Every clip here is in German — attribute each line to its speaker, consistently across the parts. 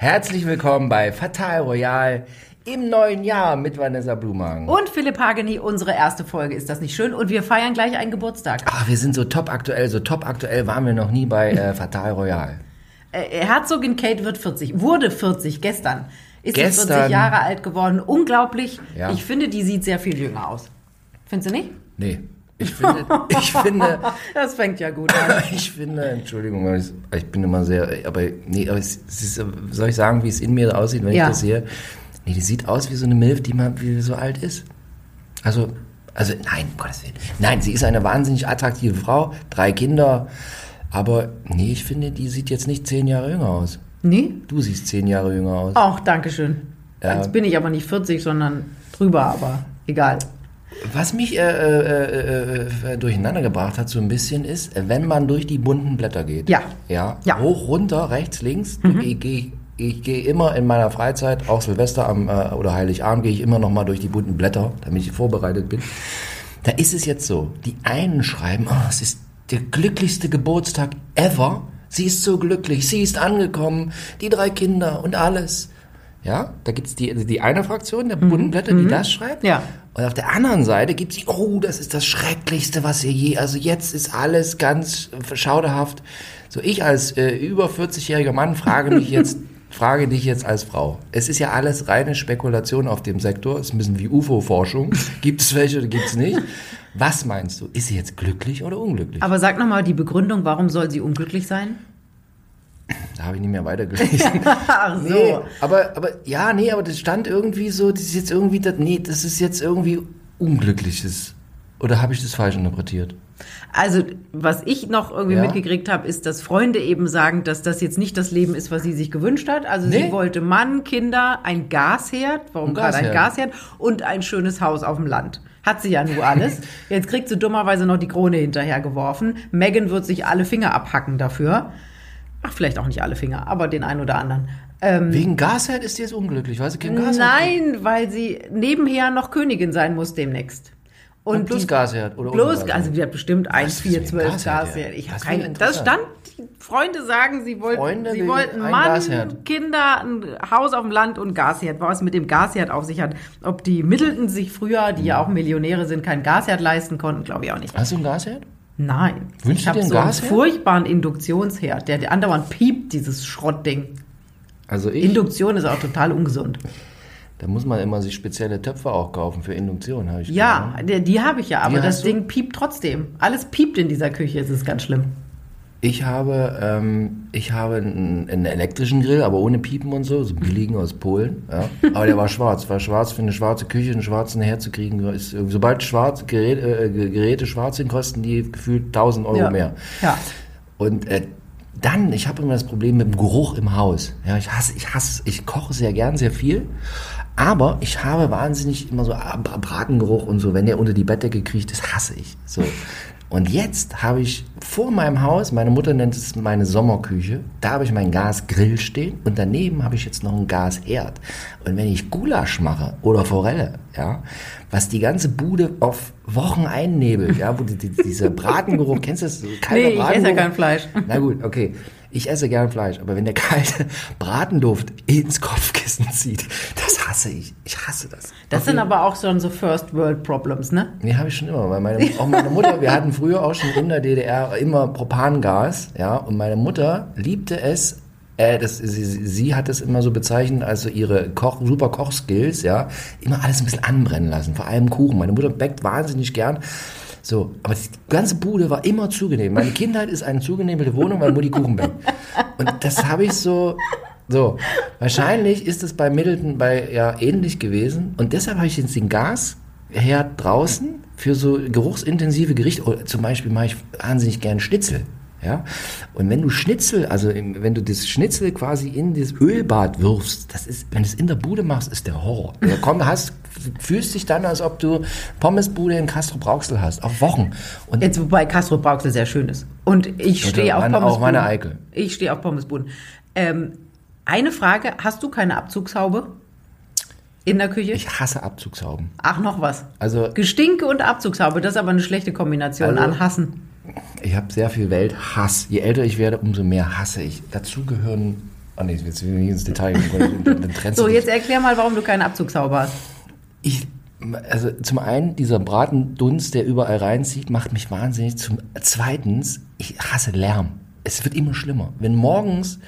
Speaker 1: Herzlich willkommen bei Fatal Royal im neuen Jahr mit Vanessa Blumhagen.
Speaker 2: Und Philipp Hageni, unsere erste Folge. Ist das nicht schön? Und wir feiern gleich einen Geburtstag.
Speaker 1: Ach, wir sind so top aktuell, so top aktuell waren wir noch nie bei äh, Fatal Royal.
Speaker 2: Äh, Herzogin Kate wird 40, wurde 40 gestern. Ist sie
Speaker 1: Gestern.
Speaker 2: 40 Jahre alt geworden. Unglaublich.
Speaker 1: Ja.
Speaker 2: Ich finde, die sieht sehr viel jünger aus. Findest du nicht?
Speaker 1: Nee, ich finde, ich finde,
Speaker 2: Das fängt ja gut an.
Speaker 1: ich finde, Entschuldigung, ich, ich bin immer sehr, aber nee, aber es, es ist, soll ich sagen, wie es in mir aussieht, wenn
Speaker 2: Ja.
Speaker 1: ich das sehe? Nee, die sieht aus wie so eine Milf, die mal wie so alt ist. Also, also nein, um Gottes Willen. Nein, sie ist eine wahnsinnig attraktive Frau, drei Kinder, aber nee, ich finde, die sieht jetzt nicht zehn Jahre jünger aus.
Speaker 2: Nee?
Speaker 1: Du siehst zehn Jahre jünger aus.
Speaker 2: Ach, danke schön.
Speaker 1: Ja.
Speaker 2: Jetzt bin ich aber nicht 40, sondern drüber, aber egal.
Speaker 1: Was mich äh, äh, äh, durcheinander gebracht hat, so ein bisschen, ist, äh, wenn man durch die bunten Blätter geht.
Speaker 2: Ja.
Speaker 1: Ja.
Speaker 2: Ja. Mhm.
Speaker 1: Hoch, runter, rechts, links. Ich gehe ich gehe immer in meiner Freizeit, auch Silvester am, äh, oder Heiligabend, gehe ich immer noch mal durch die bunten Blätter, damit ich vorbereitet bin. Da ist es jetzt so, die einen schreiben, oh, es ist der glücklichste Geburtstag ever. Sie ist so glücklich, sie ist angekommen, die drei Kinder und alles. Ja, da gibt's die, also die eine Fraktion der bunten Blätter, die das schreibt.
Speaker 2: Mhm. Ja.
Speaker 1: Und auf der anderen Seite gibt's die, oh, das ist das Schrecklichste, was ihr je, also jetzt ist alles ganz schauderhaft. So ich als äh, über 40-jähriger Mann frage mich jetzt, frage dich jetzt als Frau. Es ist ja alles reine Spekulation auf dem Sektor. Es ist ein bisschen wie UFO-Forschung. Gibt es welche oder gibt es nicht? Was meinst du? Ist sie jetzt glücklich oder unglücklich?
Speaker 2: Aber sag nochmal die Begründung, warum soll sie unglücklich sein?
Speaker 1: Da habe ich nicht mehr weitergelesen.
Speaker 2: Ach so.
Speaker 1: Nee, aber, aber, ja, nee, aber das stand irgendwie so, das ist jetzt irgendwie, das, nee, das ist jetzt irgendwie Unglückliches. Oder habe ich das falsch interpretiert?
Speaker 2: Also, was ich noch irgendwie
Speaker 1: Ja.
Speaker 2: mitgekriegt habe, ist, dass Freunde eben sagen, dass das jetzt nicht das Leben ist, was sie sich gewünscht hat. Also
Speaker 1: Nee.
Speaker 2: sie wollte Mann, Kinder, ein Gasherd, warum gerade ein
Speaker 1: Gasherd.
Speaker 2: Gasherd und ein schönes Haus auf dem Land. Hat sie ja nur alles. Jetzt kriegt sie dummerweise noch die Krone hinterhergeworfen. Megan wird sich alle Finger abhacken dafür. Ach, vielleicht auch nicht alle Finger, aber den einen oder anderen. Ähm,
Speaker 1: Wegen Gasherd ist sie jetzt unglücklich, weil sie kein Gasherd
Speaker 2: nein, weil sie nebenher noch Königin sein muss demnächst.
Speaker 1: Und plus
Speaker 2: die-
Speaker 1: Gasherd oder
Speaker 2: Bloß,
Speaker 1: Gasherd?
Speaker 2: also die hat bestimmt 1,
Speaker 1: ist
Speaker 2: 4,
Speaker 1: wegen
Speaker 2: 12
Speaker 1: Gasherd.
Speaker 2: Ich habe
Speaker 1: Das
Speaker 2: keine. Das stand, die Freunde sagen, sie wollten,
Speaker 1: Freunde
Speaker 2: sie wollten Mann,
Speaker 1: Gasherd.
Speaker 2: Kinder, ein Haus auf dem Land und Gasherd. Was mit dem Gasherd auf sich hat. Ob die Middleton sich früher, die ja auch Millionäre sind, kein Gasherd leisten konnten, glaube ich auch nicht.
Speaker 1: Hast du ein Gasherd?
Speaker 2: Nein.
Speaker 1: Wünschst
Speaker 2: ich habe
Speaker 1: einen
Speaker 2: so einen
Speaker 1: Gasherd?
Speaker 2: furchtbaren Induktionsherd, der, der andauernd piept, dieses Schrottding.
Speaker 1: Also ich,
Speaker 2: Induktion ist auch total ungesund.
Speaker 1: da muss man immer sich spezielle Töpfe auch kaufen für Induktion, habe ich
Speaker 2: Ja,
Speaker 1: gehört.
Speaker 2: der, die habe ich ja, aber
Speaker 1: Die
Speaker 2: das
Speaker 1: du?
Speaker 2: Ding piept trotzdem. Alles piept in dieser Küche, es ist ganz schlimm.
Speaker 1: Ich habe, ähm, ich habe einen, einen elektrischen Grill, aber ohne Piepen und so, so billigen aus Polen. Ja. Aber der war schwarz, war schwarz für eine schwarze Küche, einen schwarzen herzukriegen. Ist, sobald schwarz, Geräte, äh, Geräte schwarz sind, kosten die gefühlt 1000 Euro
Speaker 2: ja.
Speaker 1: mehr.
Speaker 2: Ja.
Speaker 1: Und äh, dann, ich habe immer das Problem mit dem Geruch im Haus. Ja, ich hasse, ich hasse, ich koche sehr gern, sehr viel. Aber ich habe wahnsinnig immer so Bra- Bratengeruch und so, wenn der unter die Bettdecke kriecht, das hasse ich. So. Und jetzt habe ich vor meinem Haus, meine Mutter nennt es meine Sommerküche, da habe ich meinen Gasgrill stehen und daneben habe ich jetzt noch einen Gasherd. Und wenn ich Gulasch mache oder Forelle, ja, was die ganze Bude auf Wochen einnebelt, ja, wo die, die, dieser Bratengeruch, kennst du das? Kalter
Speaker 2: Nee, ich esse ja kein Fleisch.
Speaker 1: Na gut, okay. Ich esse gern Fleisch, aber wenn der kalte Bratenduft ins Kopfkissen zieht, das hasse ich. Ich hasse das.
Speaker 2: Das
Speaker 1: Auf
Speaker 2: sind aber auch schon so First World Problems, ne?
Speaker 1: Nee, habe ich schon immer. Weil meine, auch meine Mutter, wir hatten früher auch schon in der DDR immer Propangas, ja, und meine Mutter liebte es, äh, das, sie, sie hat es immer so bezeichnet, also ihre Koch, super Kochskills, ja, immer alles ein bisschen anbrennen lassen, vor allem Kuchen. Meine Mutter backt wahnsinnig gern. So, aber die ganze Bude war immer zugenehm. Meine Kindheit ist eine zugenehmelte Wohnung, weil Mutti Kuchen backt. Und das habe ich so, so. Wahrscheinlich ist es bei Middleton bei, ja, ähnlich gewesen. Und deshalb habe ich jetzt den Gasherd draußen für so geruchsintensive Gerichte. Oder zum Beispiel mache ich wahnsinnig gern Schnitzel. Ja? Und wenn du Schnitzel, also wenn du das Schnitzel quasi in das Ölbad wirfst, das ist, wenn du es in der Bude machst, ist der Horror. Du komm, hast, fühlst dich dann, als ob du Pommesbude in Castro Brauxel hast, auf Wochen. Und
Speaker 2: Jetzt, wobei Castro Brauxel sehr schön ist. Und ich stehe auf
Speaker 1: meine- auch meine Eike.
Speaker 2: Ich stehe auf Pommesbuden. Ähm, eine Frage, hast du keine Abzugshaube in der Küche?
Speaker 1: ich hasse Abzugshauben.
Speaker 2: Ach, noch was.
Speaker 1: Also
Speaker 2: Gestinke und Abzugshaube, das ist aber eine schlechte Kombination
Speaker 1: Also-
Speaker 2: an Hassen.
Speaker 1: ich habe sehr viel Welthass. Je älter ich werde, umso mehr hasse ich. Dazu gehören Ah nee, jetzt will ich nicht ins Detail gehen. Dann, dann trennst
Speaker 2: So, jetzt erklär mal, warum du keinen Abzugshaube hast.
Speaker 1: Ich, also zum einen, dieser Bratendunst, der überall reinzieht, macht mich wahnsinnig. Zum zweitens, ich hasse Lärm. Es wird immer schlimmer. Wenn morgens,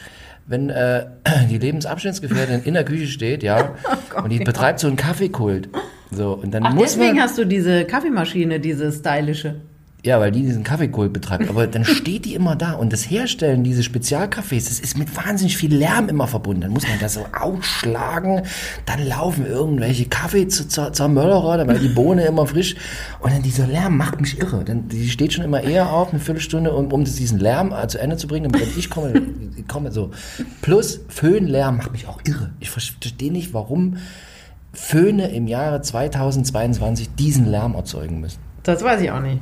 Speaker 1: wenn äh, die Lebensabschnittsgefährtin in der Küche steht, ja, und die betreibt so einen Kaffeekult. So, und dann
Speaker 2: Ach,
Speaker 1: muss
Speaker 2: deswegen
Speaker 1: man,
Speaker 2: hast du diese Kaffeemaschine, diese stylische.
Speaker 1: Ja, weil die diesen Kaffeekult betreibt. Aber dann steht die immer da. Und das Herstellen dieses Spezialkaffees, das ist mit wahnsinnig viel Lärm immer verbunden. Dann muss man das so ausschlagen. Dann laufen irgendwelche Kaffee zu, zur, zur Möllerer, weil die Bohne immer frisch. Und dann dieser Lärm macht mich irre. Dann, die steht schon immer eher auf, eine Viertelstunde, um, um diesen Lärm äh, zu Ende zu bringen. Und ich komme, komme so. Plus Föhnlärm macht mich auch irre. Ich verstehe nicht, warum Föhne im Jahre 2022 diesen Lärm erzeugen müssen.
Speaker 2: Das weiß ich auch nicht.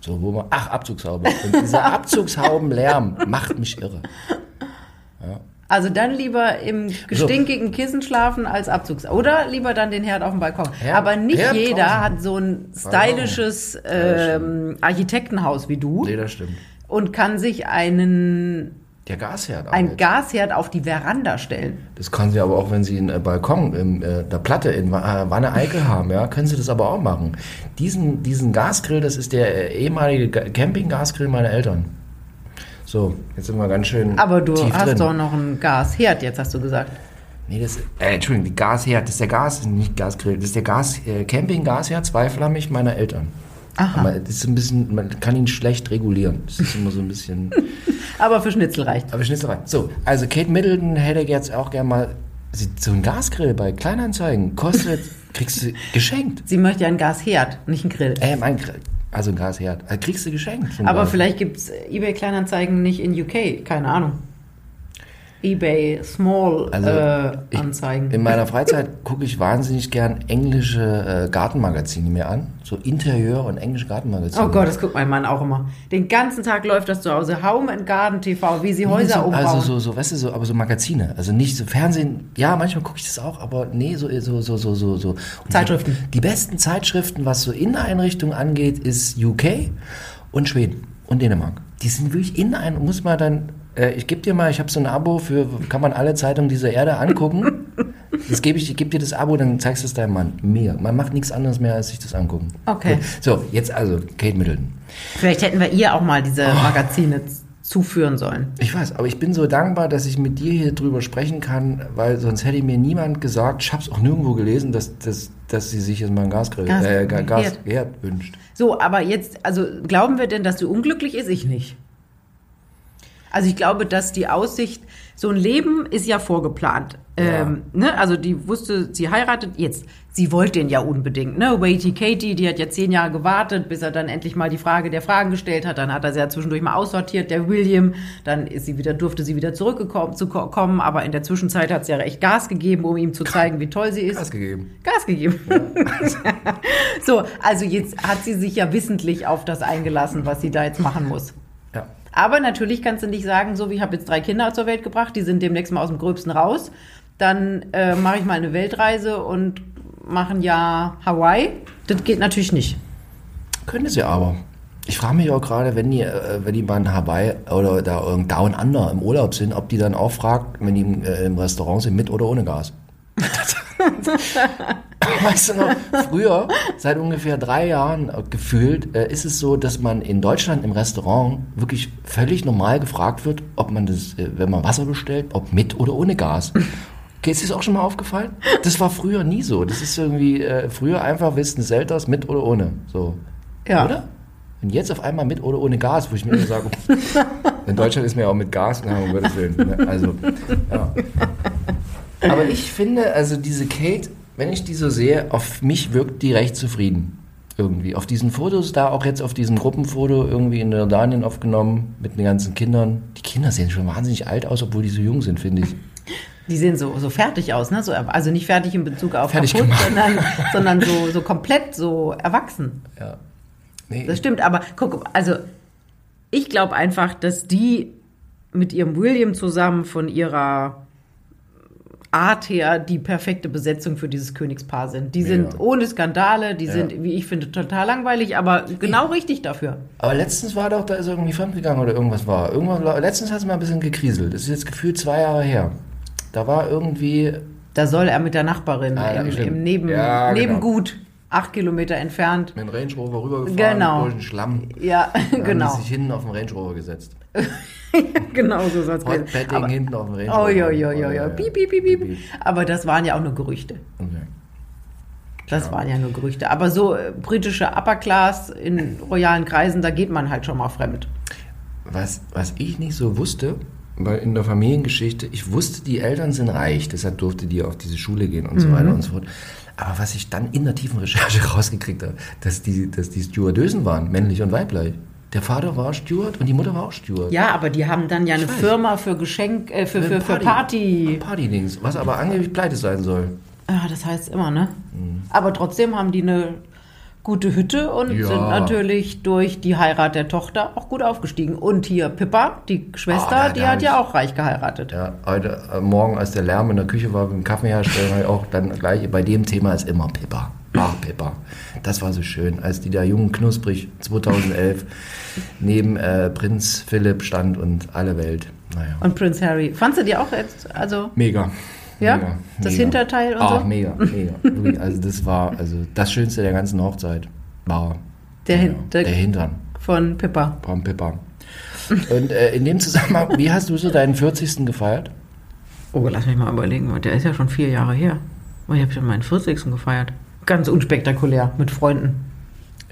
Speaker 1: So, wo man, ach, Abzugshaube. Und dieser Abzugshaubenlärm macht mich irre.
Speaker 2: Also dann lieber im gestinkigen Kissen schlafen als Abzugs. Oder lieber dann den Herd auf dem Balkon.
Speaker 1: Herd-
Speaker 2: Aber nicht
Speaker 1: Herd
Speaker 2: jeder
Speaker 1: draußen.
Speaker 2: hat so ein stylisches ähm, Architektenhaus wie du
Speaker 1: Nee, das stimmt.
Speaker 2: und kann sich einen,
Speaker 1: Der Gasherd
Speaker 2: ein
Speaker 1: jetzt.
Speaker 2: Gasherd auf die Veranda stellen.
Speaker 1: Das kann sie aber auch, wenn sie einen äh, Balkon in äh, der Platte in äh, Wanne Eickel haben, ja, können sie das aber auch machen. Diesen, diesen Gasgrill, das ist der ehemalige Ga- Campinggasgrill meiner Eltern. So, jetzt sind wir ganz schön
Speaker 2: Aber du hast
Speaker 1: drin.
Speaker 2: doch noch einen Gasherd, jetzt hast du gesagt.
Speaker 1: Nee, das, äh, Entschuldigung, die Gasherd, das ist der Gas, nicht Gasgrill, das ist der Gas, äh, Camping-Gasherd, zweiflammig meiner Eltern.
Speaker 2: Aha.
Speaker 1: Aber das ist ein bisschen, man kann ihn schlecht regulieren. Das ist immer so ein bisschen.
Speaker 2: Aber für Schnitzel reicht.
Speaker 1: Aber Schnitzel rein. So, also Kate Middleton hätte jetzt auch gerne mal so ein Gasgrill bei Kleinanzeigen. Kostet, kriegst du geschenkt.
Speaker 2: Sie möchte ja einen Gasherd, nicht einen Grill.
Speaker 1: Äh, mein, Grill, also ein Gasherd. Also kriegst du geschenkt. ein
Speaker 2: Aber
Speaker 1: Gas.
Speaker 2: vielleicht gibt's eBay Kleinanzeigen nicht in UK, keine Ahnung. eBay Small
Speaker 1: Also,
Speaker 2: äh,
Speaker 1: ich-
Speaker 2: Anzeigen.
Speaker 1: In meiner Freizeit gucke ich wahnsinnig gern englische äh, Gartenmagazine mir an. So Interieur- und englische Gartenmagazine.
Speaker 2: Oh Gott, das guckt mein Mann auch immer. Den ganzen Tag läuft das zu Hause. Home and Garden TV, wie sie Häuser
Speaker 1: so,
Speaker 2: umbauen.
Speaker 1: Also so, so, weißt du, so, aber so Magazine. Also nicht so Fernsehen. Ja, manchmal gucke ich das auch, aber nee, so, so, so, so, so. so.
Speaker 2: Zeitschriften.
Speaker 1: Die, die besten Zeitschriften, was so Inneneinrichtungen angeht, ist UK und Schweden und Dänemark. Die sind wirklich in ein, muss man dann, äh, ich gebe dir mal, ich habe so ein Abo für, kann man alle Zeitungen dieser Erde angucken. Das gebe ich, ich gebe dir das Abo, dann zeigst du es deinem Mann. Mir. Man macht nichts anderes mehr, als sich das angucken.
Speaker 2: Okay.
Speaker 1: Gut. So, jetzt also Kate Middleton.
Speaker 2: Vielleicht hätten wir ihr auch mal diese
Speaker 1: Oh.
Speaker 2: Magazine zuführen sollen.
Speaker 1: Ich weiß, aber ich bin so dankbar, dass ich mit dir hier drüber sprechen kann, weil sonst hätte mir niemand gesagt, ich habe es auch nirgendwo gelesen, dass, dass, dass sie sich jetzt mal einen Gasgrill,
Speaker 2: Gas-
Speaker 1: äh, Ga- Gas,
Speaker 2: Herd.
Speaker 1: Herd wünscht.
Speaker 2: So, aber jetzt, also glauben wir denn, dass sie unglücklich ist? Ich nicht. Also ich glaube, dass die Aussicht, so ein Leben ist ja vorgeplant.
Speaker 1: Ja.
Speaker 2: Ähm, ne? Also die wusste, sie heiratet jetzt. Sie wollte den ja unbedingt. Ne? Waity Katie, die hat ja zehn Jahre gewartet, bis er dann endlich mal die Frage der Fragen gestellt hat. Dann hat er sie ja zwischendurch mal aussortiert, der William. Dann ist sie wieder, durfte sie wieder zurückgekommen zu ko- kommen. Aber in der Zwischenzeit hat sie ja echt Gas gegeben, um ihm zu zeigen, wie toll sie ist.
Speaker 1: Gas gegeben.
Speaker 2: Gas gegeben. so, also jetzt hat sie sich ja wissentlich auf das eingelassen, was sie da jetzt machen muss. Aber natürlich kannst du nicht sagen, so wie ich habe jetzt drei Kinder zur Welt gebracht, die sind demnächst mal aus dem Gröbsten raus. Dann äh, mache ich mal eine Weltreise und mache ein Jahr Hawaii. Das geht natürlich nicht.
Speaker 1: Könnte sie aber. Ich frage mich auch gerade, wenn die, äh, wenn die bei in Hawaii oder da Down Under im Urlaub sind, ob die dann auch fragt, wenn die im, äh, im Restaurant sind, mit oder ohne Gas. weißt du noch, früher, seit ungefähr drei Jahren äh, gefühlt, äh, ist es so, dass man in Deutschland im Restaurant wirklich völlig normal gefragt wird, ob man das, äh, wenn man Wasser bestellt, ob mit oder ohne Gas. Okay, ist dir das auch schon mal aufgefallen? Das war früher nie so. Das ist irgendwie, äh, früher einfach wissen Selters mit oder ohne. So.
Speaker 2: Ja.
Speaker 1: Oder? Und jetzt auf einmal mit oder ohne Gas, wo ich mir immer sage, in Deutschland ist mir auch mit Gas, na, um Gottes Willen. ne? Also, ja. Aber ich finde, also diese Kate, wenn ich die so sehe, auf mich wirkt die recht zufrieden. Irgendwie. Auf diesen Fotos, da auch jetzt auf diesem Gruppenfoto irgendwie in Jordanien aufgenommen, mit den ganzen Kindern. Die Kinder sehen schon wahnsinnig alt aus, obwohl die so jung sind, finde ich.
Speaker 2: Die sehen so, so fertig aus, ne? So, also nicht fertig in Bezug auf
Speaker 1: Fertig
Speaker 2: kaputt,
Speaker 1: gemacht.
Speaker 2: sondern, sondern so, so komplett so erwachsen.
Speaker 1: Ja. Nee,
Speaker 2: Das stimmt, aber guck, also ich glaube einfach, dass die mit ihrem William zusammen von ihrer Art her die perfekte Besetzung für dieses Königspaar sind. Die sind ohne Skandale, die sind, wie ich finde, total langweilig, aber genau richtig dafür.
Speaker 1: Aber letztens war doch, da ist irgendwie fremdgegangen oder irgendwas war. Irgendwann, letztens hat es mal ein bisschen gekriselt. Das ist jetzt gefühlt zwei Jahre her. Da war irgendwie,
Speaker 2: Da soll er mit der Nachbarin
Speaker 1: Ah, ja,
Speaker 2: im, im Neben,
Speaker 1: Ja, genau.
Speaker 2: Acht Kilometer entfernt.
Speaker 1: mit dem Range Rover rübergefahren,
Speaker 2: Genau.
Speaker 1: durch den Schlamm.
Speaker 2: Ja,
Speaker 1: Dann
Speaker 2: genau.
Speaker 1: Die sich hinten auf den Range Rover gesetzt.
Speaker 2: genau so soll es gehen.
Speaker 1: Petting hinten auf dem Range Rover.
Speaker 2: oh, jo, jo, jo,
Speaker 1: ja,
Speaker 2: jo.
Speaker 1: ja.
Speaker 2: Piep, piep, piep, piep. Aber das waren ja auch nur Gerüchte.
Speaker 1: Okay.
Speaker 2: Das waren ja nur Gerüchte. Aber so äh, britische Upper Class in royalen Kreisen, da geht man halt schon mal fremd.
Speaker 1: Was, was ich nicht so wusste, weil in der Familiengeschichte, ich wusste, die Eltern sind reich, deshalb durfte die auf diese Schule gehen und
Speaker 2: Mhm.
Speaker 1: so weiter und so fort. Aber was ich dann in der tiefen Recherche rausgekriegt habe, dass die, dass die Stewardösen waren, männlich und weiblich. Der Vater war Steward und die Mutter war auch Steward.
Speaker 2: Ja, aber die haben dann ja eine. Firma für Geschenk, äh, für, für, für Party.
Speaker 1: Partydings, was aber angeblich pleite sein soll.
Speaker 2: Ja, das heißt immer, ne? Aber trotzdem haben die eine gute Hütte und
Speaker 1: Ja.
Speaker 2: sind natürlich durch die Heirat der Tochter auch gut aufgestiegen. Und hier Pippa, die Schwester,
Speaker 1: Ah, da-
Speaker 2: die
Speaker 1: da
Speaker 2: hat ja auch reich geheiratet.
Speaker 1: Ja, heute äh, Morgen, als der Lärm in der Küche war, beim Kaffee herstellen, habe ich auch dann gleich, bei dem Thema ist immer Pippa. Ach, Pippa. Das war so schön, als die da jung knusprig 2011 neben äh, Prinz Philipp stand und alle Welt. Naja.
Speaker 2: Und Prince Harry. Fandst du die auch jetzt, also
Speaker 1: Mega.
Speaker 2: Ja?
Speaker 1: Mega,
Speaker 2: Das
Speaker 1: mega.
Speaker 2: Hinterteil und
Speaker 1: Ach,
Speaker 2: so?
Speaker 1: mega, mega. Wirklich, also das war also das Schönste der ganzen Hochzeit. War
Speaker 2: Der
Speaker 1: ja,
Speaker 2: Hin- der-
Speaker 1: der Hintern
Speaker 2: von Pippa?
Speaker 1: vom Pippa. Und äh, in dem Zusammenhang, wie hast du so deinen 40. gefeiert?
Speaker 2: Oh, lass mich mal überlegen, der ist ja schon vier Jahre her. Oh, ich habe schon meinen 40. gefeiert. Ganz unspektakulär, mit Freunden.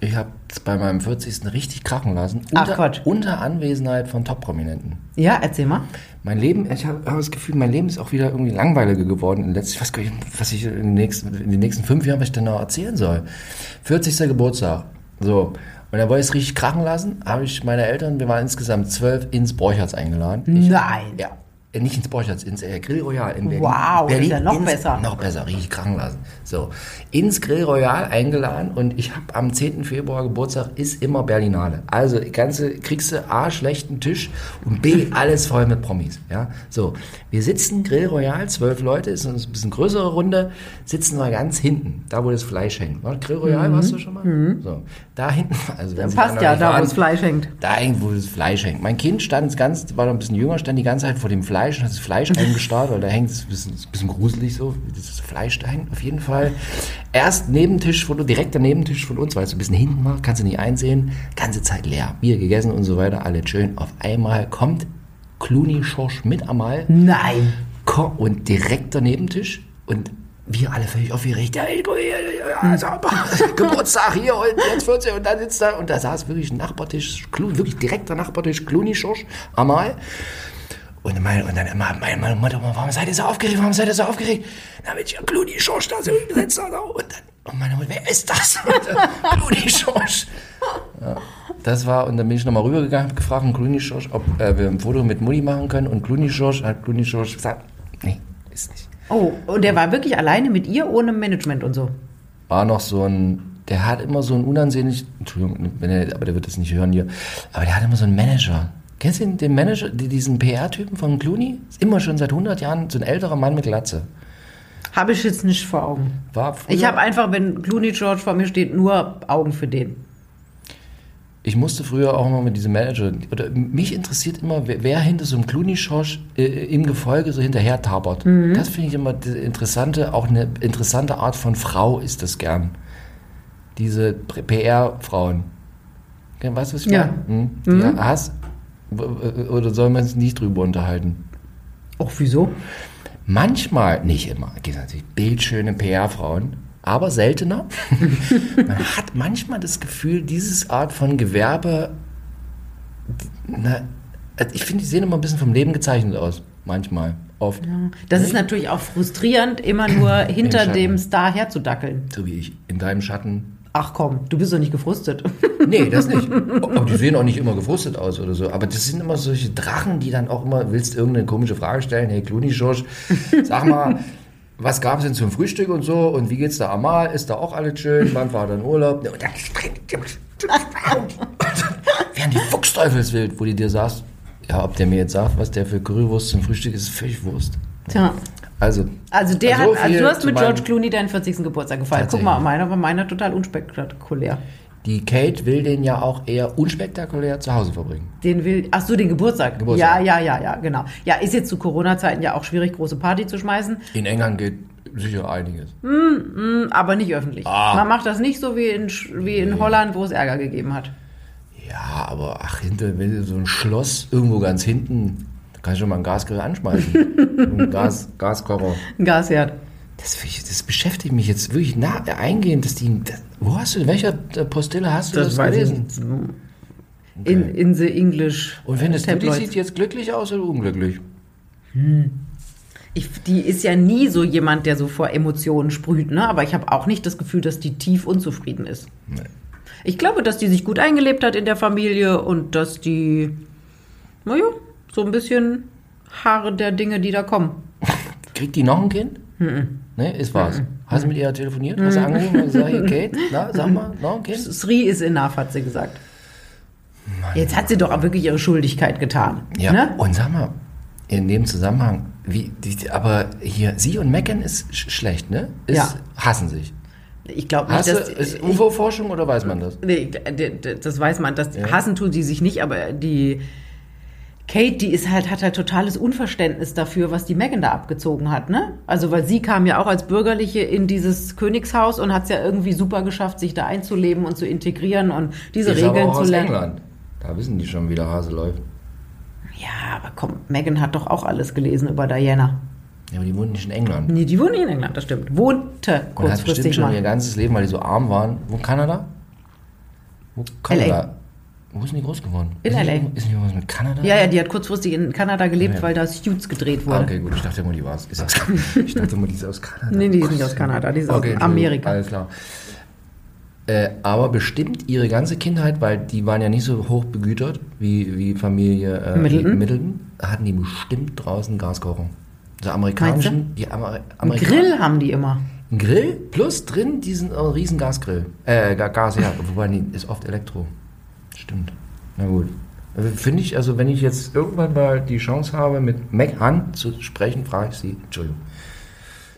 Speaker 1: Ich habe es bei meinem 40. richtig krachen lassen.
Speaker 2: Ach,
Speaker 1: Unter,
Speaker 2: Quatsch.
Speaker 1: unter Anwesenheit von Top-Prominenten.
Speaker 2: Ja, erzähl mal.
Speaker 1: Mein Leben, ich habe hab das Gefühl, mein Leben ist auch wieder irgendwie langweiliger geworden. In letzter, ich weiß gar nicht, was ich in den nächsten, in den nächsten fünf Jahren, was ich denn noch erzählen soll. 40. Geburtstag. So. Und da wollte ich es richtig krachen lassen, habe ich meine Eltern, wir waren insgesamt zwölf, ins Borchertz eingeladen. Ich,
Speaker 2: Nein.
Speaker 1: ja. Äh, Nicht ins Borchertz, ins äh, Grill Royal in Berlin.
Speaker 2: Wow,
Speaker 1: Berlin,
Speaker 2: ist ja noch
Speaker 1: ins,
Speaker 2: besser.
Speaker 1: Noch besser, richtig krachen lassen. So, ins Grill Royal eingeladen und ich habe am 10. Februar Geburtstag, ist immer Berlinale. Also, ganze, kriegst du A, schlechten Tisch und B, alles voll mit Promis. Ja, so. Wir sitzen Grill Royal, zwölf Leute, ist ein bisschen größere Runde, sitzen wir ganz hinten, da wo das Fleisch hängt. War Grill Royal, warst du schon mal? So, da hinten, also wenn
Speaker 2: Das
Speaker 1: Sie
Speaker 2: passt ja, da wo
Speaker 1: waren,
Speaker 2: das Fleisch hängt.
Speaker 1: da hängt, wo das Fleisch hängt. Mein Kind stand ganz, war noch ein bisschen jünger, stand die ganze Zeit vor dem Fleisch und hat das Fleisch eingestarrt, weil da hängt es ein bisschen, ist ein bisschen gruselig so, wie das Fleisch da hängt. Auf jeden Fall. Erst Nebentisch von, direkt der Nebentisch von uns, weil es ein bisschen hinten war, kannst du nicht einsehen. Ganze Zeit leer. Bier gegessen und so weiter, alles schön. Auf einmal kommt Clooney Schorsch mit Amal
Speaker 2: Nein.
Speaker 1: Und direkt der Nebentisch und wir alle völlig aufgeregt. Ja, ich, ja, also, Geburtstag hier und jetzt 14 und dann sitzt da und da saß wirklich ein Nachbartisch, wirklich direkter Nachbartisch, Clooney Schorsch, Amal. Und, mein, und dann immer meine, meine Mutter, warum seid ihr so aufgeregt, warum seid ihr so aufgeregt? Na, mit ja, Clooney Schorsch da so gesetzt hat. Und dann, und meine Mutter, wer ist das? Und dann, Clooney Schorsch. Ja, das war, und dann bin ich nochmal rübergegangen, hab gefragt, und Clooney Schorsch, ob äh, wir ein Foto mit Mutti machen können. Und Clooney Schorsch hat Clooney Schorsch gesagt, nee, ist nicht.
Speaker 2: Oh, und der war wirklich alleine mit ihr, ohne Management und so.
Speaker 1: War noch so ein, der hat immer so ein unansehnlich, Entschuldigung, wenn er, aber der wird das nicht hören hier, aber der hat immer so einen Manager. Kennst du den, den Manager, die- diesen PR-Typen von Clooney? Ist immer schon seit 100 Jahren so ein älterer Mann mit Glatze.
Speaker 2: Habe ich jetzt nicht vor Augen.
Speaker 1: War früher,
Speaker 2: Ich habe einfach, wenn Clooney George vor mir steht, nur Augen für den.
Speaker 1: Ich musste früher auch immer mit diesem Manager, oder mich interessiert immer, wer, wer hinter so einem Clooney-Schorsch äh, im Gefolge so hinterher tapert. Das finde ich immer interessante, auch eine interessante Art von Frau ist das gern. Diese PR-Frauen. Weißt du, was ich
Speaker 2: Ja.
Speaker 1: meine? Hm? Die hast, oder soll man es nicht drüber unterhalten?
Speaker 2: Och, wieso?
Speaker 1: Manchmal, nicht immer, gibt natürlich bildschöne PR-Frauen, aber seltener. Man hat manchmal das Gefühl, dieses Art von Gewerbe, na, ich finde, die sehen immer ein bisschen vom Leben gezeichnet aus. Manchmal, oft.
Speaker 2: Das ist natürlich auch frustrierend, immer nur hinter dem Star herzudackeln.
Speaker 1: So wie ich. In deinem Schatten.
Speaker 2: Ach komm, du bist doch nicht gefrustet.
Speaker 1: Nee, das nicht. Aber die sehen auch nicht immer gefrustet aus oder so. Aber das sind immer solche Drachen, die dann auch immer, willst irgendeine komische Frage stellen, hey Clooney Schorsch, sag mal, was gab es denn zum Frühstück und so und wie geht's da Amal? Ist da auch alles schön? Wann war dein Urlaub? Und dann wären die Fuchsteufelswild, wo die dir sagst, ja, ob der mir jetzt sagt, was der für Currywurst zum Frühstück ist, ist völlig Wurst.
Speaker 2: Tja,
Speaker 1: Also,
Speaker 2: Also der
Speaker 1: so
Speaker 2: hat, also du hast mit George Clooney deinen 40. Geburtstag gefeiert. Guck mal, meiner war meiner total unspektakulär.
Speaker 1: Die Kate will den ja auch eher unspektakulär zu Hause verbringen.
Speaker 2: Den will, ach so, den Geburtstag.
Speaker 1: Geburtstag.
Speaker 2: Ja, ja, ja, ja, genau. Ja, ist jetzt zu Corona-Zeiten ja auch schwierig, große Party zu schmeißen,
Speaker 1: In England geht sicher einiges.
Speaker 2: Hm, aber nicht öffentlich.
Speaker 1: Ah.
Speaker 2: Man macht das nicht so wie in, wie in Holland, wo es Ärger gegeben hat.
Speaker 1: Ja, aber ach, hinter, wenn so ein Schloss irgendwo ganz hinten, da kannst du schon mal einen Gasgrill anschmeißen. ein Gas, Gaskocher.
Speaker 2: Ein Gasherd.
Speaker 1: Das, das beschäftigt mich jetzt wirklich nah, eingehend, dass die. Das, wo hast du, in welcher äh, Postille hast du das, gelesen?
Speaker 2: In, in the English
Speaker 1: Und findest du, die sieht jetzt glücklich aus oder unglücklich?
Speaker 2: Ich, die ist ja nie so jemand, der so vor Emotionen sprüht, ne? Aber ich habe auch nicht das Gefühl, dass die tief unzufrieden ist.
Speaker 1: Nee.
Speaker 2: Ich glaube, dass die sich gut eingelebt hat in der Familie und dass die, naja, so ein bisschen Haare der Dinge, die da kommen.
Speaker 1: Kriegt die noch ein Kind? Ne, ist was. Hast du mit ihr telefoniert? Hast du angerufen und gesagt, hier, Kate, na, sag mal, ein Kind?
Speaker 2: Sri ist enough, hat sie gesagt. Jetzt hat sie doch auch wirklich ihre Schuldigkeit getan.
Speaker 1: Ja,
Speaker 2: Ne?
Speaker 1: und sag mal, in dem Zusammenhang, wie, die, aber hier, sie und Megan ist sch schlecht, ne? Ist,
Speaker 2: Ja.
Speaker 1: Hassen sich.
Speaker 2: Ich glaube nicht,
Speaker 1: Hast du,
Speaker 2: dass.
Speaker 1: ist UFO-Forschung oder weiß man das?
Speaker 2: Nee, das weiß man. Das
Speaker 1: Ja.
Speaker 2: hassen tun sie sich nicht, aber die Kate, die ist halt, hat halt totales Unverständnis dafür, was die Megan da abgezogen hat, ne? Also, weil sie kam ja auch als Bürgerliche in dieses Königshaus und hat es ja irgendwie super geschafft, sich da einzuleben und zu integrieren und diese
Speaker 1: Die ist aber
Speaker 2: Regeln
Speaker 1: auch
Speaker 2: zu lernen.
Speaker 1: England. Da wissen die schon, wie der Hase läuft.
Speaker 2: Ja, aber komm, Megan hat doch auch alles gelesen über Diana.
Speaker 1: Ja, aber die wohnen nicht in England.
Speaker 2: Nee, die wohnt nicht in England, das stimmt. Wohnte
Speaker 1: Und hat bestimmt
Speaker 2: kurzfristig
Speaker 1: schon ihr
Speaker 2: mal.
Speaker 1: ganzes Leben, weil die so arm waren. Wo Kanada? Wo Kanada? Wo ist denn die groß geworden?
Speaker 2: In
Speaker 1: ist
Speaker 2: LA.
Speaker 1: Nicht, ist nicht irgendwas mit Kanada?
Speaker 2: Ja, ja, die hat kurzfristig in Kanada gelebt,
Speaker 1: Ja.
Speaker 2: weil da Suits gedreht
Speaker 1: Ah,
Speaker 2: wurde.
Speaker 1: okay, gut. Ich dachte immer, die war ist aus, Ich dachte immer, die ist aus Kanada.
Speaker 2: Nee, die ist nicht aus Kanada, die ist aus
Speaker 1: Entschuldigung,
Speaker 2: Amerika.
Speaker 1: Alles klar. Äh, aber bestimmt ihre ganze Kindheit, weil die waren ja nicht so hoch begütert wie, wie Familie äh,
Speaker 2: Middleton?
Speaker 1: Middleton, hatten die bestimmt draußen Gaskocher. So amerikanischen, die Amer
Speaker 2: Ein
Speaker 1: Amerikaner.
Speaker 2: Grill haben die immer.
Speaker 1: Ein Grill plus drin diesen äh, riesen Gasgrill. Äh, Ga- Gas, ja. Wobei, nee, ist oft Elektro. Stimmt. Na gut. Also Finde ich, also wenn ich jetzt irgendwann mal die Chance habe, mit Mac Han zu sprechen, frage ich sie. Entschuldigung.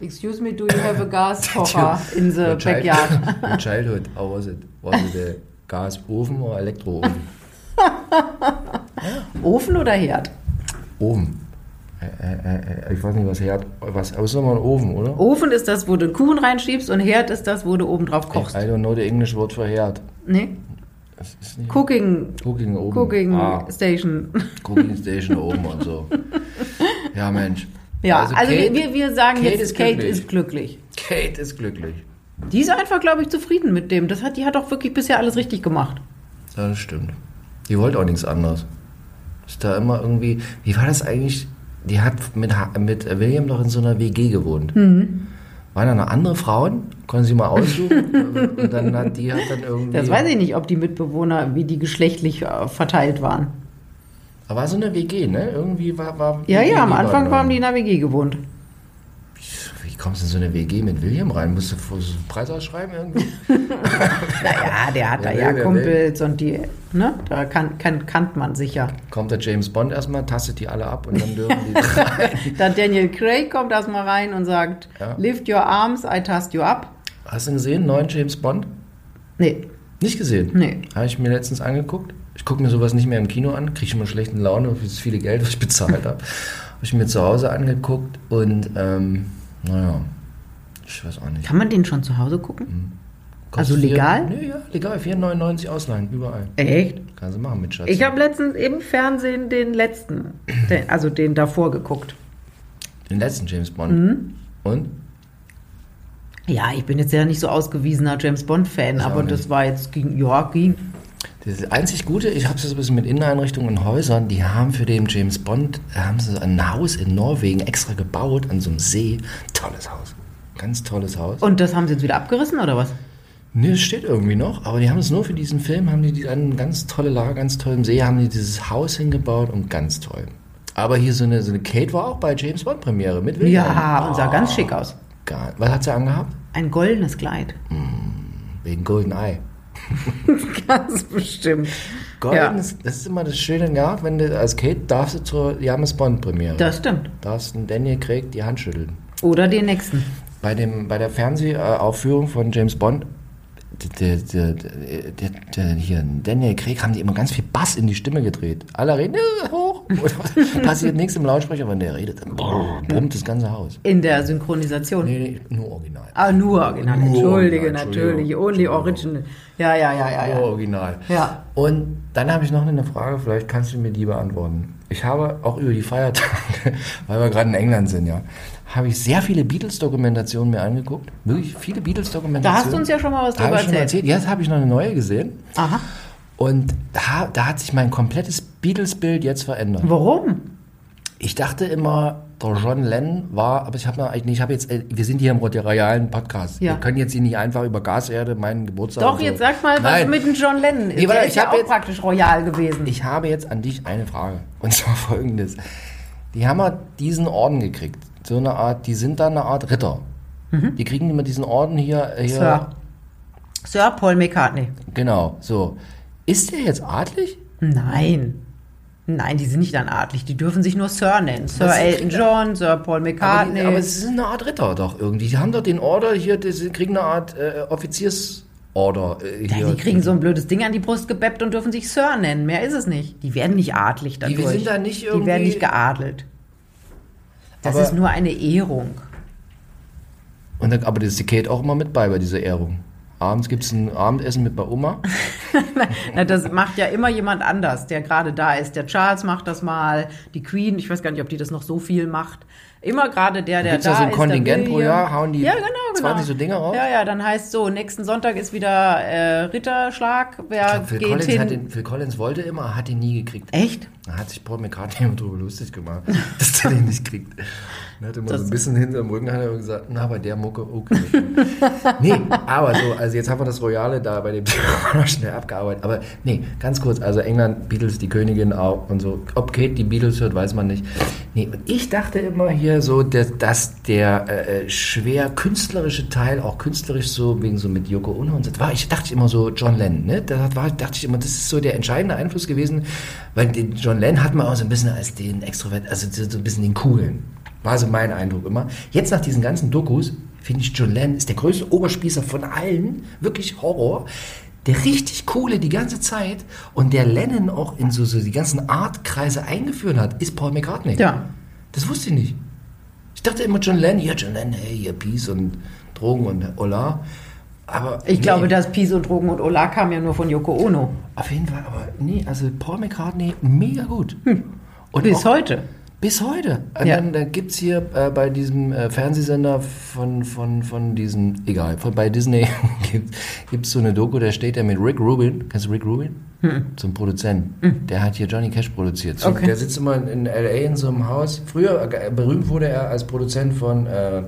Speaker 2: Excuse me, do you have a gas kocher in the
Speaker 1: Your
Speaker 2: backyard?
Speaker 1: Your childhood, how was it? Was it a Gasofen oder Elektroofen?
Speaker 2: Ofen oder Herd?
Speaker 1: Ofen. Äh, äh, äh, ich weiß nicht, was Herd, was, aber es ist immer ein Ofen, oder?
Speaker 2: Ofen ist das, wo du Kuchen reinschiebst und Herd ist das, wo du oben drauf kochst.
Speaker 1: I don't know the English word for Herd.
Speaker 2: Nee? Cooking,
Speaker 1: Cooking Ofen.
Speaker 2: Cooking
Speaker 1: Ah.
Speaker 2: Station.
Speaker 1: Cooking Station oben und so. Ja, Mensch.
Speaker 2: Ja, also,
Speaker 1: Kate,
Speaker 2: wir, wir sagen
Speaker 1: Kate
Speaker 2: jetzt,
Speaker 1: ist
Speaker 2: Kate
Speaker 1: glücklich.
Speaker 2: ist glücklich.
Speaker 1: Kate ist glücklich.
Speaker 2: Die ist einfach, glaube ich, zufrieden mit dem. Das hat, die hat auch wirklich bisher alles richtig gemacht.
Speaker 1: Ja, das stimmt. Die wollte auch nichts anderes. Ist da immer irgendwie. Wie war das eigentlich? Die hat mit, mit William doch in so einer WG gewohnt.
Speaker 2: Mhm.
Speaker 1: Waren da noch andere Frauen? Konnten sie mal aussuchen? Und dann hat die hat dann irgendwie.
Speaker 2: Das weiß ich nicht, ob die Mitbewohner, wie die geschlechtlich äh, verteilt waren.
Speaker 1: Aber war so eine WG, ne? Irgendwie war. war
Speaker 2: Ja,
Speaker 1: WG
Speaker 2: ja, am Anfang waren die in der WG gewohnt.
Speaker 1: Kommst du in so eine WG mit William rein? Musst du einen Preis ausschreiben irgendwie?
Speaker 2: Naja, der hat
Speaker 1: Wer
Speaker 2: da ja Kumpels und die, ne? Da kann, kann, kannt man sich ja.
Speaker 1: Kommt der James Bond erstmal, tastet die alle ab und dann dürfen die drei.
Speaker 2: Dann Daniel Craig kommt erstmal rein und sagt,
Speaker 1: Ja.
Speaker 2: lift your arms, I tust you up.
Speaker 1: Hast du ihn gesehen, neuen James Bond?
Speaker 2: Nee,
Speaker 1: Nicht gesehen?
Speaker 2: Nee.
Speaker 1: Habe ich mir letztens angeguckt. Ich gucke mir sowas nicht mehr im Kino an, kriege immer schlechten Laune für das viele Geld, was ich bezahlt habe. Habe ich mir zu Hause angeguckt und ähm, naja, ich weiß auch nicht.
Speaker 2: kann man den schon zu Hause gucken?
Speaker 1: Kostet
Speaker 2: also legal?
Speaker 1: Vier, nee, ja, legal. 4,99 ausleihen, überall.
Speaker 2: Echt?
Speaker 1: Kannst du machen mit Schatz.
Speaker 2: Ich habe letztens im Fernsehen den letzten, den, also den davor geguckt.
Speaker 1: den letzten James Bond.
Speaker 2: Mhm.
Speaker 1: Und?
Speaker 2: Ja, ich bin jetzt ja nicht so ausgewiesener James Bond-Fan, aber das war jetzt, ging, ja, ging.
Speaker 1: Das einzig Gute, ich habe es jetzt ein bisschen mit Inneneinrichtungen und Häusern, die haben für den James Bond, haben sie ein Haus in Norwegen extra gebaut, an so einem See. Tolles Haus. Ganz tolles Haus.
Speaker 2: Und das haben sie jetzt wieder abgerissen oder was?
Speaker 1: Nee, es steht irgendwie noch, aber die haben es nur für diesen Film, haben die die eine ganz tolle Lage, ganz toll im See, haben die dieses Haus hingebaut und ganz toll. Aber hier so eine, so eine Kate war auch bei James Bond Premiere mit William.
Speaker 2: Ja, und sah ganz schick aus.
Speaker 1: Gar, was hat sie angehabt?
Speaker 2: Ein goldenes Kleid.
Speaker 1: Wegen Golden Eye.
Speaker 2: Ganz bestimmt.
Speaker 1: Golden,
Speaker 2: Ja.
Speaker 1: ist, das ist immer das Schöne, ja, wenn du als Kate darfst du zur James Bond Premiere.
Speaker 2: Das stimmt.
Speaker 1: darfst du Daniel Craig die Hand schütteln.
Speaker 2: Oder den nächsten.
Speaker 1: Bei, dem, bei der Fernsehaufführung von James Bond, der, der, der, der, hier, Daniel Craig, haben die immer ganz viel Bass in die Stimme gedreht. Alle reden hoch. Passiert nichts im Lautsprecher, wenn der redet, dann brummt das ganze Haus.
Speaker 2: In der Synchronisation.
Speaker 1: Nee, nee, nur original.
Speaker 2: Ah, nur original.
Speaker 1: Nur
Speaker 2: Entschuldige,
Speaker 1: original,
Speaker 2: natürlich. Only original. Ja, ja, ja, ja,
Speaker 1: Nur
Speaker 2: ja.
Speaker 1: original.
Speaker 2: Ja.
Speaker 1: Und dann habe ich noch eine Frage, vielleicht kannst du mir die beantworten. Ich habe auch über die Feiertage, weil wir gerade in England sind, ja, habe ich sehr viele Beatles-Dokumentationen mir angeguckt. Wirklich viele
Speaker 2: Da
Speaker 1: Beatles-Dokumentationen.
Speaker 2: hast du uns ja schon mal was
Speaker 1: Da
Speaker 2: drüber erzählt.
Speaker 1: erzählt. Jetzt habe ich noch eine neue gesehen.
Speaker 2: Aha.
Speaker 1: Und da, da hat sich mein komplettes Beatles-Bild jetzt verändert.
Speaker 2: Warum?
Speaker 1: Ich dachte immer, der John Lennon war, aber ich habe eigentlich, ich habe jetzt, äh, wir sind hier im royalen Podcast.
Speaker 2: Ja.
Speaker 1: Wir können jetzt hier nicht einfach über Gaserde meinen Geburtstag.
Speaker 2: Doch,
Speaker 1: so.
Speaker 2: jetzt sag mal, was
Speaker 1: Nein.
Speaker 2: mit dem John Lennon ist.
Speaker 1: Nee,
Speaker 2: Der
Speaker 1: ich
Speaker 2: ist ja auch
Speaker 1: jetzt-
Speaker 2: praktisch royal gewesen.
Speaker 1: Ich habe jetzt an dich eine Frage. Und zwar folgendes. Die haben ja diesen Orden gekriegt. So eine Art, die sind da eine Art Ritter. Die kriegen immer diesen Orden hier. hier
Speaker 2: Mhm. Sir. Sir Paul McCartney.
Speaker 1: Genau, so. Ist der jetzt adlig?
Speaker 2: Nein. Nein, die sind nicht dann adlig. Die dürfen sich nur Sir nennen. Sir? Elton John, Sir Paul McCartney.
Speaker 1: die, aber es ist eine Art Ritter doch irgendwie. Die haben doch den Order hier, die sie kriegen eine Art äh, Offiziersorder. Äh,
Speaker 2: ja, die kriegen so ein blödes Ding an die Brust gebeppt und dürfen sich Sir nennen. Mehr ist es nicht. Die werden nicht adlig dadurch.
Speaker 1: sind da nicht
Speaker 2: Die werden
Speaker 1: irgendwie-
Speaker 2: nicht geadelt. Das
Speaker 1: Aber-
Speaker 2: ist nur eine Ehrung.
Speaker 1: Und dann, aber das ist die Kate auch immer mit bei bei dieser Ehrung. Abends gibt es ein Abendessen mit bei Oma.
Speaker 2: Na, das macht ja immer jemand anders, der gerade da ist. Der Charles macht das mal, die Queen, ich weiß gar nicht, ob die das noch so viel macht. Immer gerade der, der da
Speaker 1: da so ein
Speaker 2: ist.
Speaker 1: Kontingent pro. Jahr? Hauen die
Speaker 2: ja, genau, genau.
Speaker 1: 20 so Dinger raus?
Speaker 2: Ja, ja, dann heißt so, nächsten Sonntag ist wieder äh, Ritterschlag. Wer
Speaker 1: Phil
Speaker 2: geht
Speaker 1: Collins,
Speaker 2: hin?
Speaker 1: den, Phil Collins wollte immer, hat ihn nie gekriegt.
Speaker 2: Echt?
Speaker 1: Da hat sich Paul McCartney drüber lustig gemacht, dass der den nicht kriegt. Er hat immer
Speaker 2: Das-
Speaker 1: so ein bisschen hinterm Rücken hat er gesagt, na, bei der Mucke, okay. nee, aber so, also jetzt haben wir das Royale da bei dem Thema schnell abgearbeitet. Aber nee, ganz kurz, also England, Beatles, die Königin auch und so. Ob Kate die Beatles hört, weiß man nicht. Nee, und ich dachte immer hier so, dass, dass der äh, schwer künstlerische Teil auch künstlerisch so, wegen so mit Yoko Ono und so, war ich dachte immer so John Lennon, ne? Da war, dachte ich immer, das ist so der entscheidende Einfluss gewesen, weil den John Lennon hat man auch so ein bisschen als den Extrovert, also so so ein bisschen den coolen. War so mein Eindruck immer. Jetzt nach diesen ganzen Dokus finde ich John Lennon ist der größte Oberspießer von allen, wirklich Horror. Der richtig coole die ganze Zeit und der Lennon auch in so, so die ganzen Artkreise eingeführt hat, ist Paul McCartney.
Speaker 2: Ja.
Speaker 1: Das wusste ich nicht. Ich dachte immer John Lennon, ja John Lennon, hey, hier Peace und Drogen und Hola. Aber
Speaker 2: Ich
Speaker 1: nee,
Speaker 2: glaube, dass Peace und Drogen und Ola kam ja nur von Yoko Ono.
Speaker 1: auf jeden Fall, aber nee, also Paul McCartney mega gut. Und
Speaker 2: Bis
Speaker 1: auch-
Speaker 2: heute.
Speaker 1: Bis heute. Und
Speaker 2: Ja.
Speaker 1: dann, dann gibt es hier äh, bei diesem äh, Fernsehsender von, von, von diesem, egal, von, bei Disney gibt es so eine Doku, da steht er mit Rick Rubin. Kennst du Rick Rubin? Zum Produzenten. Der hat hier Johnny Cash produziert.
Speaker 2: Hm. Okay.
Speaker 1: Der sitzt immer in, L.A. in so einem Haus. Früher, äh, berühmt wurde er als Produzent von äh,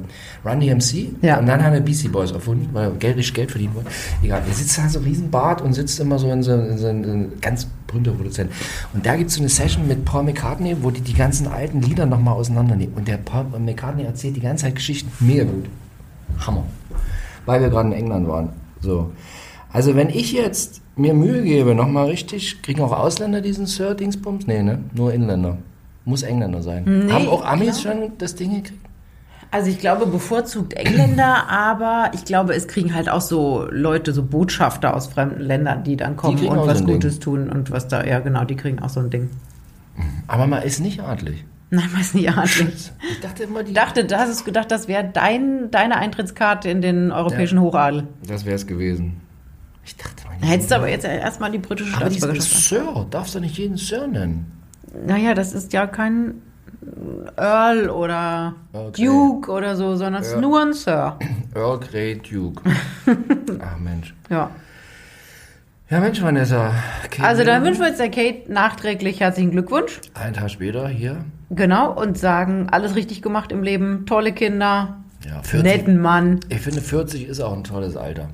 Speaker 1: Run DMC.
Speaker 2: Ja.
Speaker 1: Und dann hat er BC Boys erfunden, weil er Geld, Geld verdienen wollte. Egal, der sitzt da so riesen Bart und sitzt immer so in so, in so in so ein ganz berühmter Produzent. Und da gibt es so eine Session mit Paul McCartney, wo die die ganzen alten Lieder nochmal auseinandernehmen. Und der Paul McCartney erzählt die ganze Zeit Geschichten. Mega gut. Hammer. Weil wir gerade in England waren. So. Also wenn ich jetzt mir Mühe gebe, nochmal richtig, kriegen auch Ausländer diesen Sir Dingsbums? Nee, ne? Nur Inländer. Muss Engländer sein.
Speaker 2: Nee,
Speaker 1: Haben auch Amis
Speaker 2: klar.
Speaker 1: schon das Ding gekriegt?
Speaker 2: Also ich glaube bevorzugt Engländer, aber ich glaube, es kriegen halt auch so Leute, so Botschafter aus fremden Ländern, die dann kommen
Speaker 1: kriegen
Speaker 2: und was
Speaker 1: so ein Ding.
Speaker 2: Gutes tun und was da, ja genau, die kriegen auch so ein Ding.
Speaker 1: Aber man ist nicht adlig.
Speaker 2: Nein, weiß nicht, adlig.
Speaker 1: Ich dachte immer, die.
Speaker 2: Ich dachte, da hast du gedacht, das wäre dein, deine Eintrittskarte in den europäischen Hochadel.
Speaker 1: Das wäre es gewesen. Ich dachte mal,
Speaker 2: hättest du aber jetzt erstmal die britische
Speaker 1: aber
Speaker 2: Staatsbürgerschaft.
Speaker 1: Sir, darfst du nicht jeden Sir nennen.
Speaker 2: Naja, das ist ja kein Earl oder
Speaker 1: Okay.
Speaker 2: Duke oder so, sondern es ist nur ein Sir.
Speaker 1: Earl Grey Duke. Ach Mensch.
Speaker 2: Ja.
Speaker 1: Ja Mensch, Vanessa. Kate
Speaker 2: Also dann wünschen wir jetzt der Kate nachträglich herzlichen Glückwunsch.
Speaker 1: Einen Tag später hier.
Speaker 2: Genau, und sagen, alles richtig gemacht im Leben, tolle Kinder,
Speaker 1: Ja, 40.
Speaker 2: netten Mann.
Speaker 1: Ich finde 40 ist auch ein tolles Alter.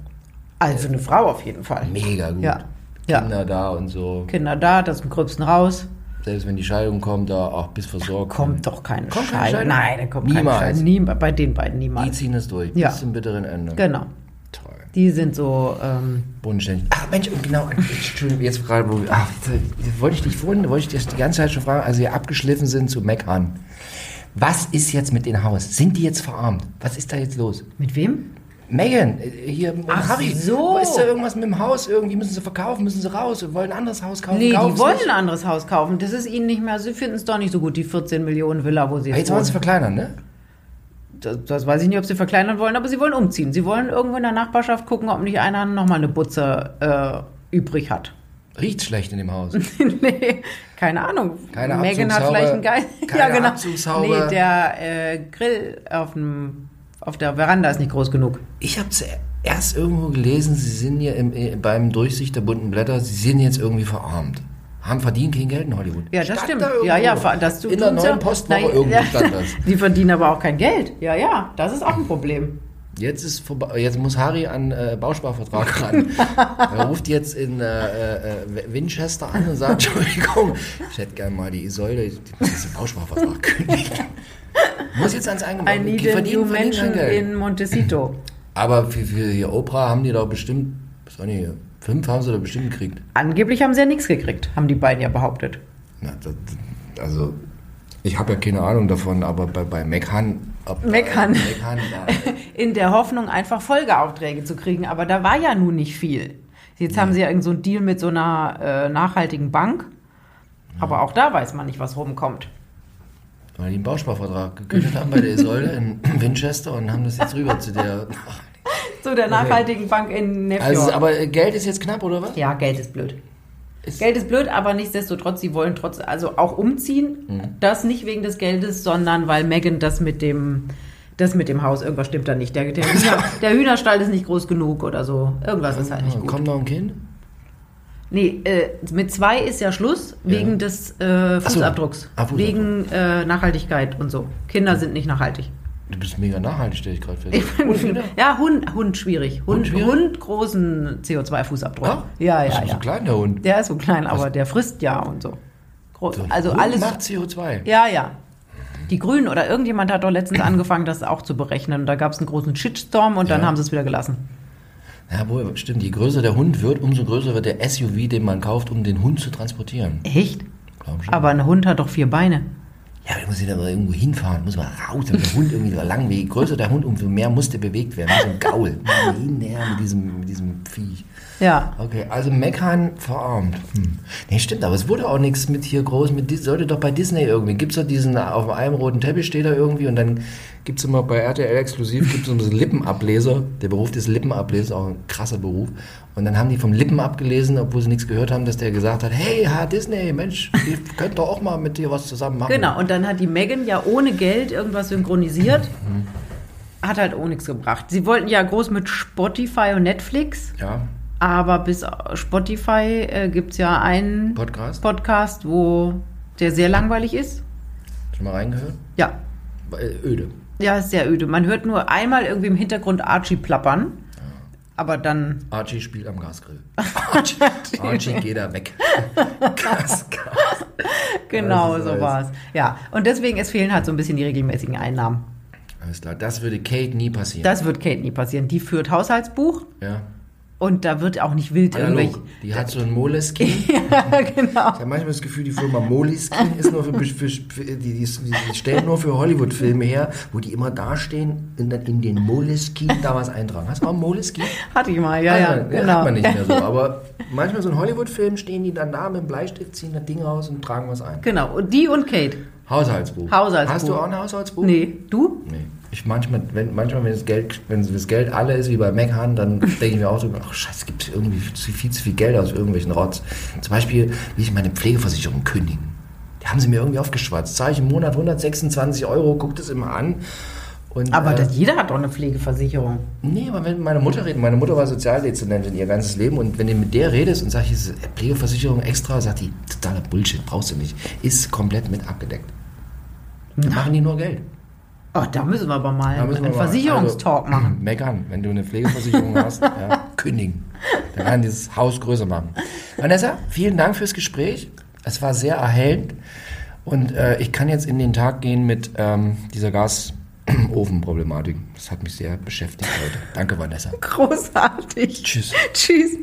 Speaker 2: Also eine Frau auf jeden Fall.
Speaker 1: Mega gut.
Speaker 2: Ja. Ja.
Speaker 1: Kinder da und so.
Speaker 2: Kinder da, das im Gröbsten raus.
Speaker 1: Selbst wenn die Scheidung kommt, da auch bis versorgt.
Speaker 2: Kommt doch keine
Speaker 1: Kommt keine
Speaker 2: Scheidung.
Speaker 1: Scheidung?
Speaker 2: Nein, da kommt
Speaker 1: Niemals.
Speaker 2: keine Scheidung. Nie, bei den beiden
Speaker 1: Die
Speaker 2: niemals.
Speaker 1: ziehen es durch.
Speaker 2: Ja.
Speaker 1: Bis zum bitteren Ende.
Speaker 2: Genau.
Speaker 1: Toll.
Speaker 2: Die sind so, ähm,
Speaker 1: Bodenständig. Ach Mensch, und genau, Entschuldigung, jetzt gerade, wo wir, ach, jetzt wollte ich dich vorhin, wollte ich dich die ganze Zeit schon fragen, als wir abgeschliffen sind zu meckern. Was ist jetzt mit dem Haus? Sind die jetzt verarmt? Was ist da jetzt los?
Speaker 2: Mit wem?
Speaker 1: Megan, äh, hier und
Speaker 2: Ach
Speaker 1: Harry.
Speaker 2: so.
Speaker 1: Ist da irgendwas mit dem Haus? Irgendwie müssen sie verkaufen, müssen sie raus, wollen ein anderes Haus kaufen.
Speaker 2: Nee, die wollen
Speaker 1: nicht.
Speaker 2: ein anderes Haus kaufen. Das ist ihnen nicht mehr, sie finden es doch nicht so gut, die 14 Millionen Villa, wo sie
Speaker 1: Ah,
Speaker 2: jetzt
Speaker 1: Jetzt wollen sie verkleinern, ne?
Speaker 2: Das, das weiß ich nicht, ob sie verkleinern wollen, aber sie wollen umziehen. Sie wollen irgendwo in der Nachbarschaft gucken, ob nicht einer nochmal eine Butze äh, übrig hat.
Speaker 1: Riecht schlecht in dem Haus.
Speaker 2: nee, keine Ahnung.
Speaker 1: Keine
Speaker 2: Megan hat vielleicht einen Geist.
Speaker 1: keine Abzugshaube.
Speaker 2: Nee, der äh, Grill auf, dem, auf der Veranda ist nicht groß genug.
Speaker 1: Ich habe erst irgendwo gelesen, sie sind ja im, äh, beim Durchsicht der bunten Blätter, sie sind jetzt irgendwie verarmt. Haben verdient kein Geld in Hollywood.
Speaker 2: Ja, das
Speaker 1: Stand
Speaker 2: stimmt.
Speaker 1: da.
Speaker 2: Ja, ja, das
Speaker 1: In der
Speaker 2: ja.
Speaker 1: neuen Postwoche
Speaker 2: Nein,
Speaker 1: irgendwo
Speaker 2: ja.
Speaker 1: stand das.
Speaker 2: Die verdienen aber auch kein Geld. Ja, ja, das ist auch ein Problem.
Speaker 1: Jetzt ist vorbei, jetzt muss Harry an äh, Bausparvertrag ran. er ruft jetzt in äh, äh, Winchester an und sagt, Entschuldigung, ich hätte gerne mal die Isolde, ich muss den Bausparvertrag kündigen. Muss jetzt ans
Speaker 2: I
Speaker 1: Eingemachte.
Speaker 2: need
Speaker 1: Die
Speaker 2: a
Speaker 1: verdienen,
Speaker 2: new
Speaker 1: Geld.
Speaker 2: in Montecito.
Speaker 1: Aber für, für hier Oprah haben die doch bestimmt, was war nicht, fünf haben sie da bestimmt gekriegt.
Speaker 2: Angeblich haben sie ja nichts gekriegt, haben die beiden ja behauptet.
Speaker 1: Na, das, also, ich habe ja keine Ahnung davon, aber bei, bei McHan...
Speaker 2: McHan. In der Hoffnung, einfach Folgeaufträge zu kriegen. Aber da war ja nun nicht viel. Jetzt haben sie ja irgend so einen Deal mit so einer äh, nachhaltigen Bank. Aber auch da weiß man nicht, was rumkommt.
Speaker 1: Weil die einen Bausparvertrag gekündigt haben bei der Isolde in Winchester und haben das jetzt rüber zu der...
Speaker 2: Zu der nachhaltigen Bank in Nefjord.
Speaker 1: Also, aber Geld ist jetzt knapp, oder was?
Speaker 2: ja, Geld ist blöd.
Speaker 1: Ist-
Speaker 2: Geld ist blöd, aber nichtsdestotrotz, sie wollen trotz, also auch umziehen.
Speaker 1: Mhm.
Speaker 2: Das nicht wegen des Geldes, sondern weil Megan das mit dem, das mit dem Haus, irgendwas stimmt da nicht. Der, der, Hühner, der Hühnerstall ist nicht groß genug oder so. Irgendwas ist halt nicht gut.
Speaker 1: Kommt noch ein Kind?
Speaker 2: Nee, äh, mit zwei ist ja Schluss, wegen
Speaker 1: Ja.
Speaker 2: des äh,
Speaker 1: so.
Speaker 2: Fußabdrucks.
Speaker 1: Ah, Fußabdruck.
Speaker 2: Wegen äh, Nachhaltigkeit und so. Kinder sind nicht nachhaltig.
Speaker 1: Du bist mega nachhaltig, stelle ich gerade fest.
Speaker 2: Ja, Hund, Hund schwierig. Hund,
Speaker 1: Hund
Speaker 2: Hund, großen CO2-Fußabdruck.
Speaker 1: Ah,
Speaker 2: ja,
Speaker 1: ist
Speaker 2: ja,
Speaker 1: doch
Speaker 2: ja.
Speaker 1: so klein, der Hund.
Speaker 2: Der ist so klein, aber der frisst ja und so. Groß,
Speaker 1: So
Speaker 2: also
Speaker 1: Hund
Speaker 2: alles.
Speaker 1: macht CO2.
Speaker 2: Ja, ja. Die Grünen oder irgendjemand hat doch letztens angefangen, das auch zu berechnen. Und da gab es einen großen Shitstorm und dann
Speaker 1: Ja.
Speaker 2: haben sie es wieder gelassen.
Speaker 1: Ja, wohl, stimmt. Je größer der Hund wird, umso größer wird der SUV, den man kauft, um den Hund zu transportieren.
Speaker 2: Echt?
Speaker 1: Glaub schon.
Speaker 2: Aber ein Hund hat doch vier Beine.
Speaker 1: Ja, aber muss wieder mal irgendwo hinfahren, muss mal raus, damit der Hund irgendwie so lang, je größer der Hund, umso mehr muss der bewegt werden. So ein Gaul. Hin, her mit diesem, mit diesem Viech.
Speaker 2: Ja.
Speaker 1: Okay, also Meckern verarmt. Hm. Nee, stimmt, aber es wurde auch nichts mit hier groß, mit sollte doch bei Disney irgendwie. Gibt es doch diesen, auf einem roten Teppich steht da irgendwie und dann gibt es immer bei RTL exklusiv, gibt es so einen Lippenableser. Der Beruf des Lippenablesers, auch ein krasser Beruf. Und dann haben die vom Lippen abgelesen, obwohl sie nichts gehört haben, dass der gesagt hat, hey, ha, Disney, Mensch, ihr könnt doch auch mal mit dir was zusammen machen.
Speaker 2: Genau, und dann hat die Megan ja ohne Geld irgendwas synchronisiert. Hat halt auch nichts gebracht. Sie wollten ja groß mit Spotify und Netflix,
Speaker 1: Ja,
Speaker 2: aber bis Spotify äh, gibt es ja einen
Speaker 1: Podcast.
Speaker 2: Podcast, wo der sehr langweilig ist.
Speaker 1: Schon mal reingehört?
Speaker 2: Ja,
Speaker 1: Äh, Öde.
Speaker 2: Ja, ist sehr öde. Man hört nur einmal irgendwie im Hintergrund Archie plappern, aber dann
Speaker 1: Archie spielt am Gasgrill. Archie, Archie geht da weg. Gas, Gas.
Speaker 2: genau
Speaker 1: ist
Speaker 2: so war's. Ja, und deswegen es fehlen halt so ein bisschen die regelmäßigen Einnahmen.
Speaker 1: Alles klar, das würde Kate nie passieren.
Speaker 2: Das wird Kate nie passieren. Die führt Haushaltsbuch
Speaker 1: ja.
Speaker 2: Und da wird auch nicht wild
Speaker 1: Analog.
Speaker 2: irgendwelche.
Speaker 1: Die hat so ein Moleskin.
Speaker 2: ja, genau.
Speaker 1: Ich habe manchmal das Gefühl, die Firma Moleskin ist nur für, für, für die, die, die stellen nur für Hollywood-Filme her, wo die immer dastehen und dann in den Moleskin da was eintragen. Hast du auch einen Moleskin?
Speaker 2: Hatte ich mal, ja, ja,
Speaker 1: Ah,
Speaker 2: genau.
Speaker 1: Hat man nicht mehr so. Aber manchmal so ein Hollywood-Film stehen die dann da mit dem Bleistift, ziehen das Ding raus und tragen was ein.
Speaker 2: Genau, und die und Kate.
Speaker 1: Haushaltsbuch.
Speaker 2: Haushaltsbuch.
Speaker 1: Hast du auch ein Haushaltsbuch?
Speaker 2: Nee, du?
Speaker 1: Nee. Ich manchmal, wenn, manchmal, wenn das Geld, wenn das Geld alle ist, wie bei McHan, dann denke ich mir auch so, ach scheiße, es gibt irgendwie zu viel zu viel Geld aus irgendwelchen Rotz. Zum Beispiel will ich meine Pflegeversicherung kündigen. Die haben sie mir irgendwie aufgeschwatzt. Zahle ich im Monat 126 Euro, guck das immer an. Und,
Speaker 2: Aber
Speaker 1: äh,
Speaker 2: das, jeder hat doch eine Pflegeversicherung.
Speaker 1: Nee, aber wenn meine Mutter redet, meine Mutter war Sozialdezernentin ihr ganzes Leben und wenn du mit der redest und sagst, Pflegeversicherung extra, sagt die, totaler Bullshit, brauchst du nicht. Ist komplett mit abgedeckt. Da machen die nur Geld.
Speaker 2: Oh, da müssen wir aber mal
Speaker 1: Da
Speaker 2: einen Versicherungstalk
Speaker 1: also,
Speaker 2: machen.
Speaker 1: Meckern, wenn du eine Pflegeversicherung hast, ja, kündigen. Dann kann dieses Haus größer machen. Vanessa, vielen Dank fürs Gespräch. Es war sehr erhellend. Und äh, ich kann jetzt in den Tag gehen mit ähm, dieser Gasofenproblematik. Das hat mich sehr beschäftigt heute. Danke, Vanessa.
Speaker 2: Großartig.
Speaker 1: Tschüss.
Speaker 2: Tschüss.